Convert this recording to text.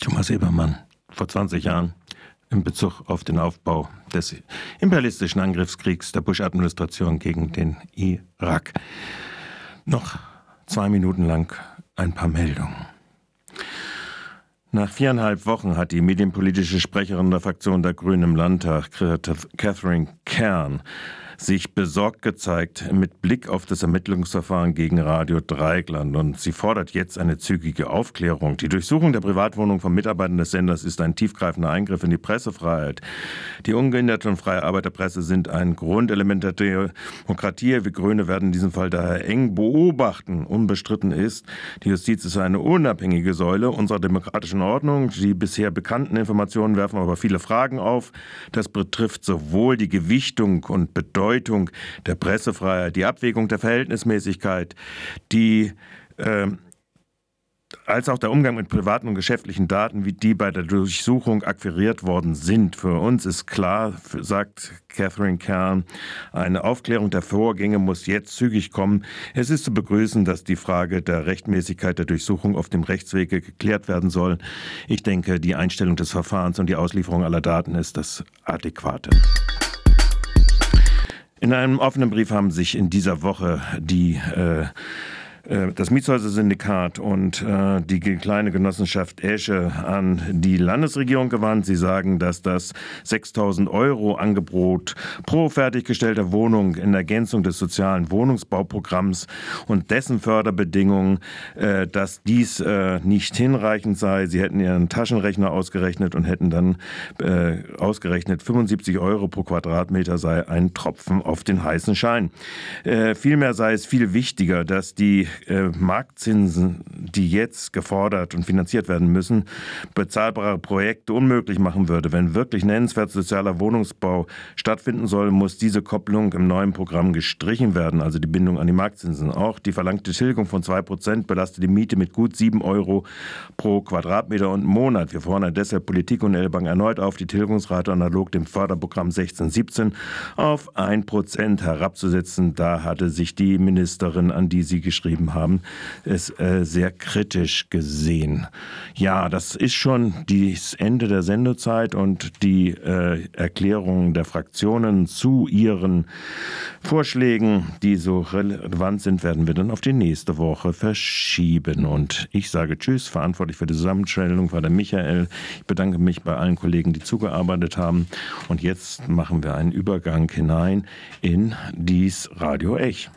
Thomas Ebermann vor 20 Jahren in Bezug auf den Aufbau des imperialistischen Angriffskriegs der Bush-Administration gegen den Irak. Noch zwei Minuten lang ein paar Meldungen. Nach viereinhalb Wochen hat die medienpolitische Sprecherin der Fraktion der Grünen im Landtag, Catherine Kern, sich besorgt gezeigt mit Blick auf das Ermittlungsverfahren gegen Radio Dreigland und sie fordert jetzt eine zügige Aufklärung. Die Durchsuchung der Privatwohnung von Mitarbeitern des Senders ist ein tiefgreifender Eingriff in die Pressefreiheit. Die ungehinderte und freie Arbeiterpresse sind ein Grundelement der Demokratie. Wir Grüne werden in diesem Fall daher eng beobachten. Unbestritten ist, die Justiz ist eine unabhängige Säule unserer demokratischen Ordnung. Die bisher bekannten Informationen werfen aber viele Fragen auf. Das betrifft sowohl die Gewichtung und Bedeutung Bedeutung der Pressefreiheit, die Abwägung der Verhältnismäßigkeit, die äh, als auch der Umgang mit privaten und geschäftlichen Daten, wie die bei der Durchsuchung akquiriert worden sind. Für uns ist klar, sagt Catherine Kern, eine Aufklärung der Vorgänge muss jetzt zügig kommen. Es ist zu begrüßen, dass die Frage der Rechtmäßigkeit der Durchsuchung auf dem Rechtswege geklärt werden soll. Ich denke, die Einstellung des Verfahrens und die Auslieferung aller Daten ist das Adäquate. In einem offenen Brief haben sich in dieser Woche die äh, äh, das Mietshäuser-Syndikat und äh, die kleine Genossenschaft Esche an die Landesregierung gewandt. Sie sagen, dass das 6000 Euro Angebot pro fertiggestellter Wohnung in Ergänzung des sozialen Wohnungsbauprogramms und dessen Förderbedingungen, äh, dass dies nicht hinreichend sei. Sie hätten ihren Taschenrechner ausgerechnet und hätten dann ausgerechnet, 75 Euro pro Quadratmeter sei ein Tropfen auf den heißen Schein. Vielmehr sei es viel wichtiger, dass die äh, Marktzinsen, die jetzt gefordert und finanziert werden müssen, bezahlbare Projekte unmöglich machen würde. Wenn wirklich nennenswert sozialer Wohnungsbau stattfinden soll, muss diese Kopplung im neuen Programm gestrichen werden, also die Bindung an die Marktzinsen. Auch die verlangte Tilgung von 2% belastet die Miete mit gut 7 Euro pro Quadratmeter und Monat. Wir fordern deshalb Politik und Elbank erneut auf, die Tilgungsrate analog dem Förderprogramm 1617 auf 1% herabzusetzen. Da hatte sich die Ministerin, an die Sie geschrieben geschrieben haben, es äh, sehr kritisch gesehen. Ja, das ist schon das Ende der Sendezeit und die äh, Erklärungen der Fraktionen zu ihren Vorschlägen, die so relevant sind, werden wir dann auf die nächste Woche verschieben. Und ich sage Tschüss. Verantwortlich für die Zusammenstellung war der Michael. Ich bedanke mich bei allen Kollegen, die zugearbeitet haben. Und jetzt machen wir einen Übergang hinein in dies Radio Ech.